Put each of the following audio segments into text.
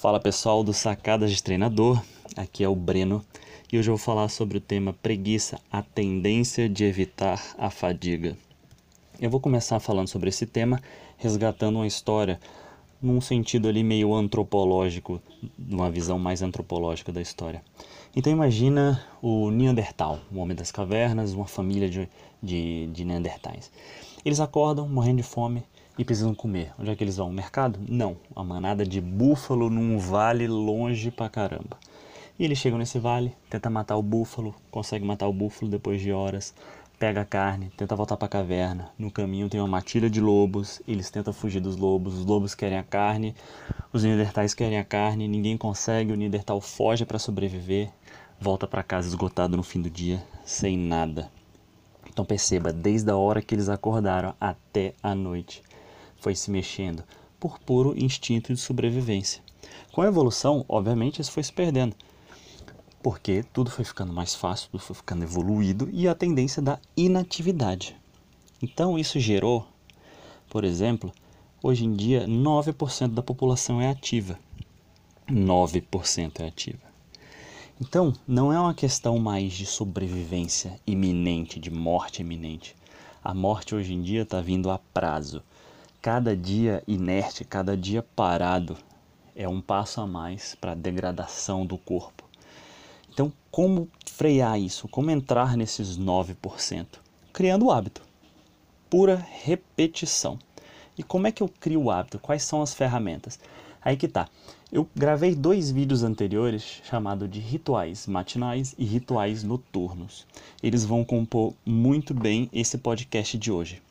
Fala pessoal do Sacadas de Treinador, aqui é o Breno e hoje eu vou falar sobre o tema preguiça, a tendência de evitar a fadiga. Eu vou começar falando sobre esse tema, resgatando uma história num sentido ali meio antropológico, numa visão mais antropológica da história. Então imagina o Neandertal, o homem das cavernas, uma família de, de, de Neandertais. Eles acordam morrendo de fome e precisam comer. Onde é que eles vão? Mercado? Não. Uma manada de búfalo num vale longe pra caramba. E eles chegam nesse vale, tenta matar o búfalo, consegue matar o búfalo depois de horas, pega a carne, tenta voltar para a caverna. No caminho tem uma matilha de lobos, eles tentam fugir dos lobos, os lobos querem a carne, os Neandertais querem a carne, ninguém consegue, o Neandertal foge para sobreviver, volta para casa esgotado no fim do dia, sem nada. Então perceba, desde a hora que eles acordaram até a noite, foi se mexendo por puro instinto de sobrevivência. Com a evolução, obviamente, isso foi se perdendo, porque tudo foi ficando mais fácil, tudo foi ficando evoluído e a tendência da inatividade. Então, isso gerou, por exemplo, hoje em dia 9% da população é ativa. 9% é ativa. Então, não é uma questão mais de sobrevivência iminente, de morte iminente. A morte hoje em dia está vindo a prazo cada dia inerte, cada dia parado é um passo a mais para a degradação do corpo. Então, como frear isso? Como entrar nesses 9%? Criando o hábito. Pura repetição. E como é que eu crio o hábito? Quais são as ferramentas? Aí que tá. Eu gravei dois vídeos anteriores chamados de rituais matinais e rituais noturnos. Eles vão compor muito bem esse podcast de hoje.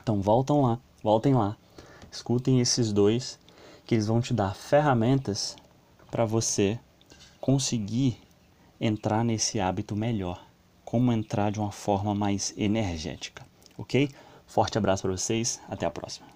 Então voltam lá, voltem lá, escutem esses dois, que eles vão te dar ferramentas para você conseguir entrar nesse hábito melhor, como entrar de uma forma mais energética, ok? Forte abraço para vocês, até a próxima.